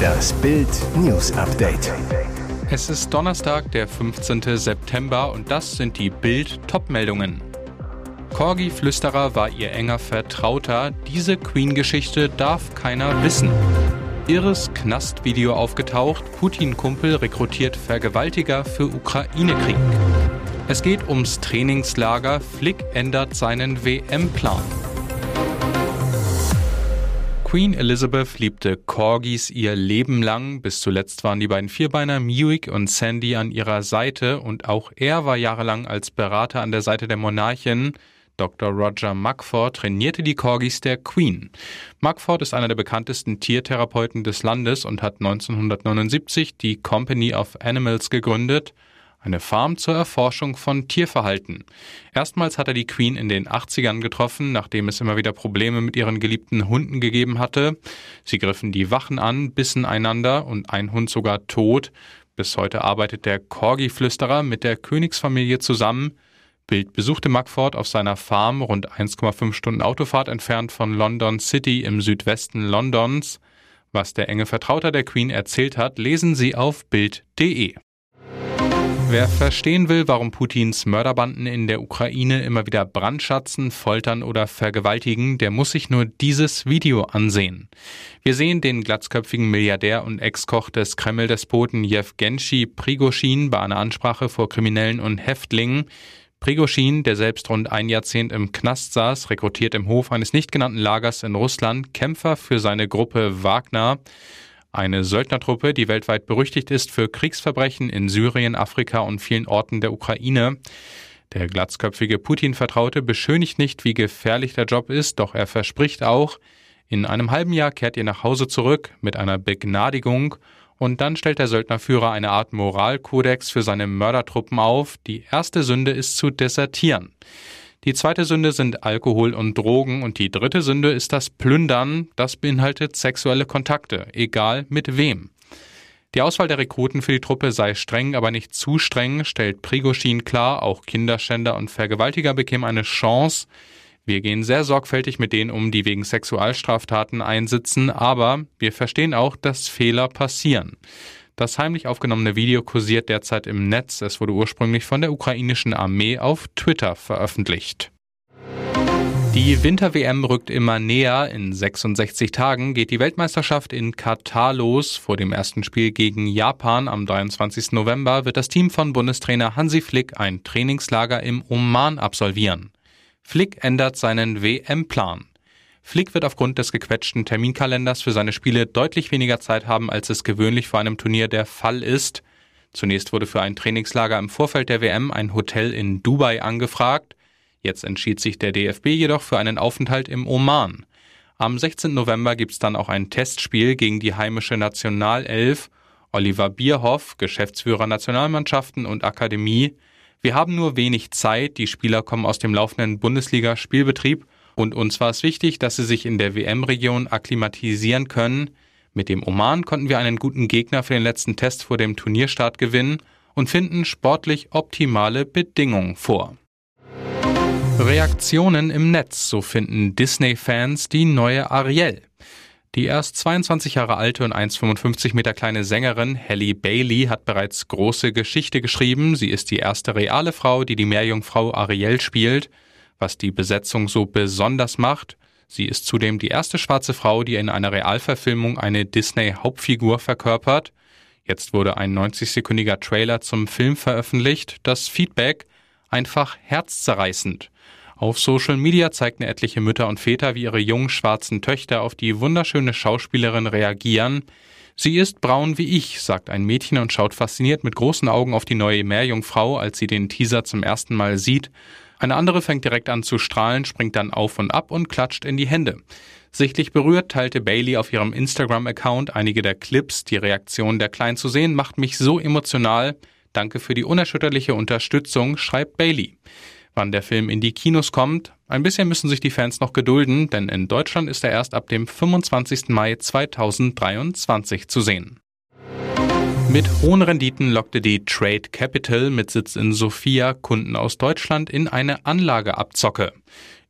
Das Bild News Update. Es ist Donnerstag, der 15. September und das sind die Bild Topmeldungen. Corgi Flüsterer war ihr enger Vertrauter. Diese Queen-Geschichte darf keiner wissen. Irres Knastvideo aufgetaucht. Putin-Kumpel rekrutiert Vergewaltiger für Ukraine-Krieg. Es geht ums Trainingslager. Flick ändert seinen WM-Plan. Queen Elizabeth liebte Corgis ihr Leben lang. Bis zuletzt waren die beiden Vierbeiner Muick und Sandy an ihrer Seite und auch er war jahrelang als Berater an der Seite der Monarchin. Dr. Roger Mugford trainierte die Corgis der Queen. Mugford ist einer der bekanntesten Tiertherapeuten des Landes und hat 1979 die Company of Animals gegründet eine Farm zur Erforschung von Tierverhalten. Erstmals hat er die Queen in den 80ern getroffen, nachdem es immer wieder Probleme mit ihren geliebten Hunden gegeben hatte. Sie griffen die Wachen an, bissen einander und ein Hund sogar tot. Bis heute arbeitet der Corgi-Flüsterer mit der Königsfamilie zusammen. Bild besuchte Mugford auf seiner Farm, rund 1,5 Stunden Autofahrt entfernt von London City im Südwesten Londons. Was der enge Vertrauter der Queen erzählt hat, lesen Sie auf Bild.de. Wer verstehen will, warum Putins Mörderbanden in der Ukraine immer wieder brandschatzen, foltern oder vergewaltigen, der muss sich nur dieses Video ansehen. Wir sehen den glatzköpfigen Milliardär und Ex-Koch des Kreml-Despoten Jewgenshi Prigoschin bei einer Ansprache vor Kriminellen und Häftlingen. Prigoschin, der selbst rund ein Jahrzehnt im Knast saß, rekrutiert im Hof eines nicht genannten Lagers in Russland Kämpfer für seine Gruppe Wagner. Eine Söldnertruppe, die weltweit berüchtigt ist für Kriegsverbrechen in Syrien, Afrika und vielen Orten der Ukraine. Der glatzköpfige Putin-Vertraute beschönigt nicht, wie gefährlich der Job ist, doch er verspricht auch, in einem halben Jahr kehrt ihr nach Hause zurück mit einer Begnadigung und dann stellt der Söldnerführer eine Art Moralkodex für seine Mördertruppen auf. Die erste Sünde ist zu desertieren. Die zweite Sünde sind Alkohol und Drogen und die dritte Sünde ist das Plündern. Das beinhaltet sexuelle Kontakte, egal mit wem. Die Auswahl der Rekruten für die Truppe sei streng, aber nicht zu streng, stellt Prigoschin klar. Auch Kinderschänder und Vergewaltiger bekämen eine Chance. Wir gehen sehr sorgfältig mit denen um, die wegen Sexualstraftaten einsitzen, aber wir verstehen auch, dass Fehler passieren. Das heimlich aufgenommene Video kursiert derzeit im Netz. Es wurde ursprünglich von der ukrainischen Armee auf Twitter veröffentlicht. Die Winter-WM rückt immer näher. In 66 Tagen geht die Weltmeisterschaft in Katar los. Vor dem ersten Spiel gegen Japan am 23. November wird das Team von Bundestrainer Hansi Flick ein Trainingslager im Oman absolvieren. Flick ändert seinen WM-Plan. Flick wird aufgrund des gequetschten Terminkalenders für seine Spiele deutlich weniger Zeit haben, als es gewöhnlich vor einem Turnier der Fall ist. Zunächst wurde für ein Trainingslager im Vorfeld der WM ein Hotel in Dubai angefragt. Jetzt entschied sich der DFB jedoch für einen Aufenthalt im Oman. Am 16. November gibt's dann auch ein Testspiel gegen die heimische Nationalelf. Oliver Bierhoff, Geschäftsführer Nationalmannschaften und Akademie. Wir haben nur wenig Zeit, die Spieler kommen aus dem laufenden Bundesliga-Spielbetrieb und uns war es wichtig, dass sie sich in der WM-Region akklimatisieren können. Mit dem Oman konnten wir einen guten Gegner für den letzten Test vor dem Turnierstart gewinnen und finden sportlich optimale Bedingungen vor. Reaktionen im Netz, so finden Disney-Fans die neue Ariel. Die erst 22 Jahre alte und 1,55 Meter kleine Sängerin Halle Bailey hat bereits große Geschichte geschrieben. Sie ist die erste reale Frau, die die Meerjungfrau Ariel spielt was die Besetzung so besonders macht. Sie ist zudem die erste schwarze Frau, die in einer Realverfilmung eine Disney-Hauptfigur verkörpert. Jetzt wurde ein 90-sekündiger Trailer zum Film veröffentlicht. Das Feedback einfach herzzerreißend. Auf Social Media zeigten etliche Mütter und Väter, wie ihre jungen schwarzen Töchter auf die wunderschöne Schauspielerin reagieren. Sie ist braun wie ich, sagt ein Mädchen und schaut fasziniert mit großen Augen auf die neue Meerjungfrau, als sie den Teaser zum ersten Mal sieht. Eine andere fängt direkt an zu strahlen, springt dann auf und ab und klatscht in die Hände. Sichtlich berührt teilte Bailey auf ihrem Instagram-Account einige der Clips. Die Reaktion der Kleinen zu sehen macht mich so emotional. Danke für die unerschütterliche Unterstützung, schreibt Bailey. Wann der Film in die Kinos kommt, ein bisschen müssen sich die Fans noch gedulden, denn in Deutschland ist er erst ab dem 25. Mai 2023 zu sehen. Mit hohen Renditen lockte die Trade Capital mit Sitz in Sofia Kunden aus Deutschland in eine Anlageabzocke.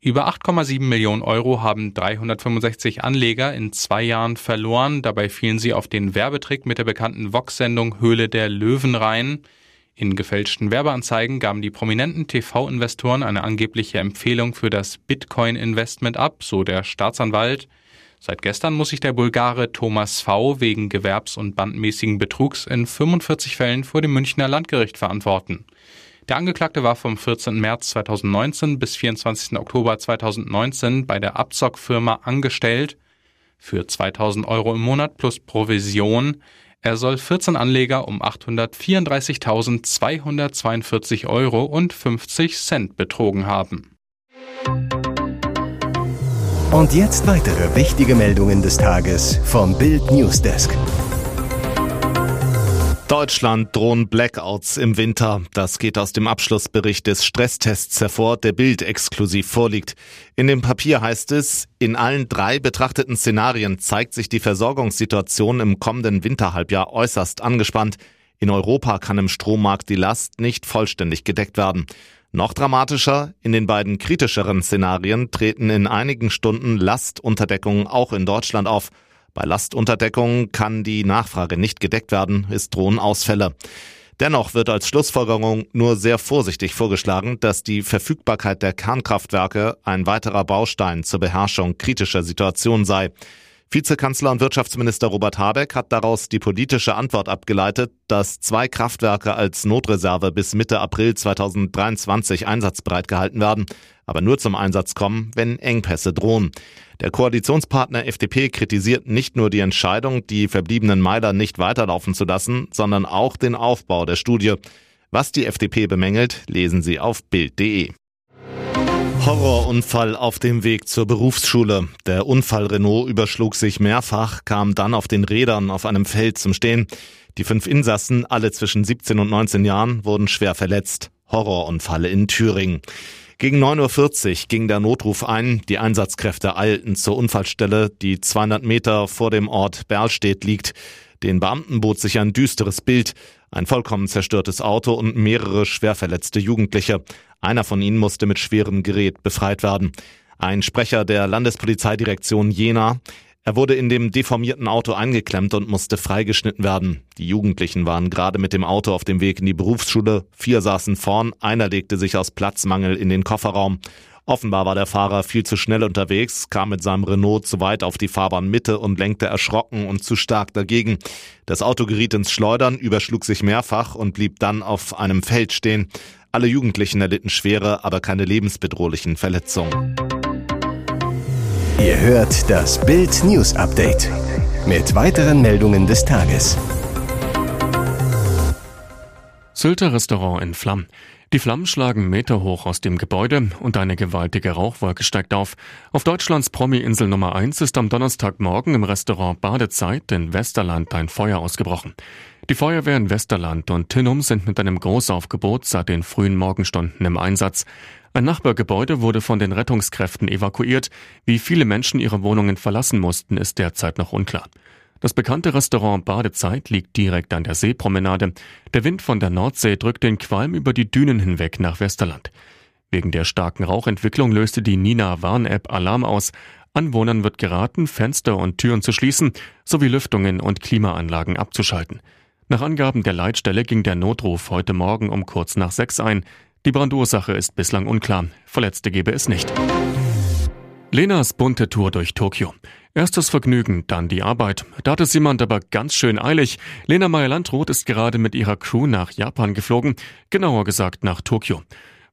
Über 8,7 Millionen Euro haben 365 Anleger in zwei Jahren verloren. Dabei fielen sie auf den Werbetrick mit der bekannten Vox-Sendung Höhle der Löwen rein. In gefälschten Werbeanzeigen gaben die prominenten TV-Investoren eine angebliche Empfehlung für das Bitcoin-Investment ab, so der Staatsanwalt. Seit gestern muss sich der Bulgare Thomas V. wegen gewerbs- und bandmäßigen Betrugs in 45 Fällen vor dem Münchner Landgericht verantworten. Der Angeklagte war vom 14. März 2019 bis 24. Oktober 2019 bei der Abzockfirma angestellt für 2000 Euro im Monat plus Provision. Er soll 14 Anleger um 834.242 Euro und 50 Cent betrogen haben. Und jetzt weitere wichtige Meldungen des Tages vom Bild Newsdesk. Deutschland drohen Blackouts im Winter. Das geht aus dem Abschlussbericht des Stresstests hervor, der Bild exklusiv vorliegt. In dem Papier heißt es, in allen drei betrachteten Szenarien zeigt sich die Versorgungssituation im kommenden Winterhalbjahr äußerst angespannt. In Europa kann im Strommarkt die Last nicht vollständig gedeckt werden. Noch dramatischer, in den beiden kritischeren Szenarien treten in einigen Stunden Lastunterdeckungen auch in Deutschland auf. Bei Lastunterdeckung kann die Nachfrage nicht gedeckt werden, es drohen Ausfälle. Dennoch wird als Schlussfolgerung nur sehr vorsichtig vorgeschlagen, dass die Verfügbarkeit der Kernkraftwerke ein weiterer Baustein zur Beherrschung kritischer Situationen sei. Vizekanzler und Wirtschaftsminister Robert Habeck hat daraus die politische Antwort abgeleitet, dass zwei Kraftwerke als Notreserve bis Mitte April 2023 einsatzbereit gehalten werden, aber nur zum Einsatz kommen, wenn Engpässe drohen. Der Koalitionspartner FDP kritisiert nicht nur die Entscheidung, die verbliebenen Meiler nicht weiterlaufen zu lassen, sondern auch den Aufbau der Studie. Was die FDP bemängelt, lesen Sie auf Bild.de. Horrorunfall auf dem Weg zur Berufsschule. Der Unfall Renault überschlug sich mehrfach, kam dann auf den Rädern auf einem Feld zum Stehen. Die fünf Insassen, alle zwischen 17 und 19 Jahren, wurden schwer verletzt. Horrorunfall in Thüringen. Gegen 9.40 Uhr ging der Notruf ein. Die Einsatzkräfte eilten zur Unfallstelle, die 200 Meter vor dem Ort Berlstedt liegt. Den Beamten bot sich ein düsteres Bild. Ein vollkommen zerstörtes Auto und mehrere schwer verletzte Jugendliche. Einer von ihnen musste mit schwerem Gerät befreit werden. Ein Sprecher der Landespolizeidirektion Jena. Er wurde in dem deformierten Auto eingeklemmt und musste freigeschnitten werden. Die Jugendlichen waren gerade mit dem Auto auf dem Weg in die Berufsschule. Vier saßen vorn, einer legte sich aus Platzmangel in den Kofferraum. Offenbar war der Fahrer viel zu schnell unterwegs, kam mit seinem Renault zu weit auf die Fahrbahnmitte und lenkte erschrocken und zu stark dagegen. Das Auto geriet ins Schleudern, überschlug sich mehrfach und blieb dann auf einem Feld stehen. Alle Jugendlichen erlitten schwere, aber keine lebensbedrohlichen Verletzungen. Ihr hört das Bild News Update mit weiteren Meldungen des Tages. Sylter Restaurant in Flammen. Die Flammen schlagen meterhoch aus dem Gebäude und eine gewaltige Rauchwolke steigt auf. Auf Deutschlands Promi-Insel Nummer 1 ist am Donnerstagmorgen im Restaurant Badezeit in Westerland ein Feuer ausgebrochen. Die Feuerwehr in Westerland und Tinnum sind mit einem Großaufgebot seit den frühen Morgenstunden im Einsatz. Ein Nachbargebäude wurde von den Rettungskräften evakuiert. Wie viele Menschen ihre Wohnungen verlassen mussten, ist derzeit noch unklar. Das bekannte Restaurant Badezeit liegt direkt an der Seepromenade. Der Wind von der Nordsee drückt den Qualm über die Dünen hinweg nach Westerland. Wegen der starken Rauchentwicklung löste die Nina Warn-App Alarm aus. Anwohnern wird geraten, Fenster und Türen zu schließen sowie Lüftungen und Klimaanlagen abzuschalten. Nach Angaben der Leitstelle ging der Notruf heute Morgen um kurz nach sechs ein. Die Brandursache ist bislang unklar. Verletzte gebe es nicht. Lenas bunte Tour durch Tokio. Erstes Vergnügen, dann die Arbeit. Da hat es jemand aber ganz schön eilig. Lena Meyer-Landrut ist gerade mit ihrer Crew nach Japan geflogen, genauer gesagt nach Tokio.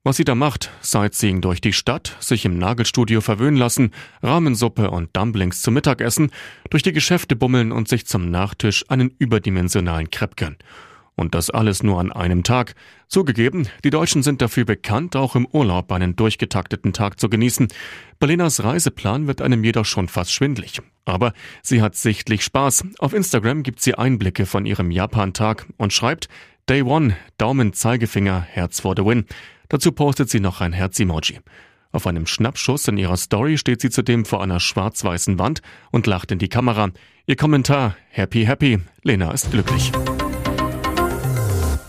Was sie da macht, Sightseeing durch die Stadt, sich im Nagelstudio verwöhnen lassen, Ramensuppe und Dumplings zum Mittagessen, durch die Geschäfte bummeln und sich zum Nachtisch einen überdimensionalen Crepe gönnen. Und das alles nur an einem Tag. Zugegeben, die Deutschen sind dafür bekannt, auch im Urlaub einen durchgetakteten Tag zu genießen. Berlinas Reiseplan wird einem jedoch schon fast schwindlig. Aber sie hat sichtlich Spaß. Auf Instagram gibt sie Einblicke von ihrem Japan-Tag und schreibt Day One, Daumen, Zeigefinger, Herz for the win. Dazu postet sie noch ein Herz-Emoji. Auf einem Schnappschuss in ihrer Story steht sie zudem vor einer schwarz-weißen Wand und lacht in die Kamera. Ihr Kommentar, Happy Happy, Lena ist glücklich.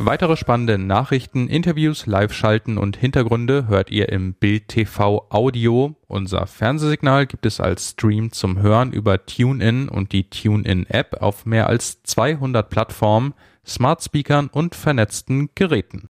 Weitere spannende Nachrichten, Interviews, Live-Schalten und Hintergründe hört ihr im Bild TV Audio. Unser Fernsehsignal gibt es als Stream zum Hören über TuneIn und die TuneIn-App auf mehr als 200 Plattformen, Smart Speakern und vernetzten Geräten.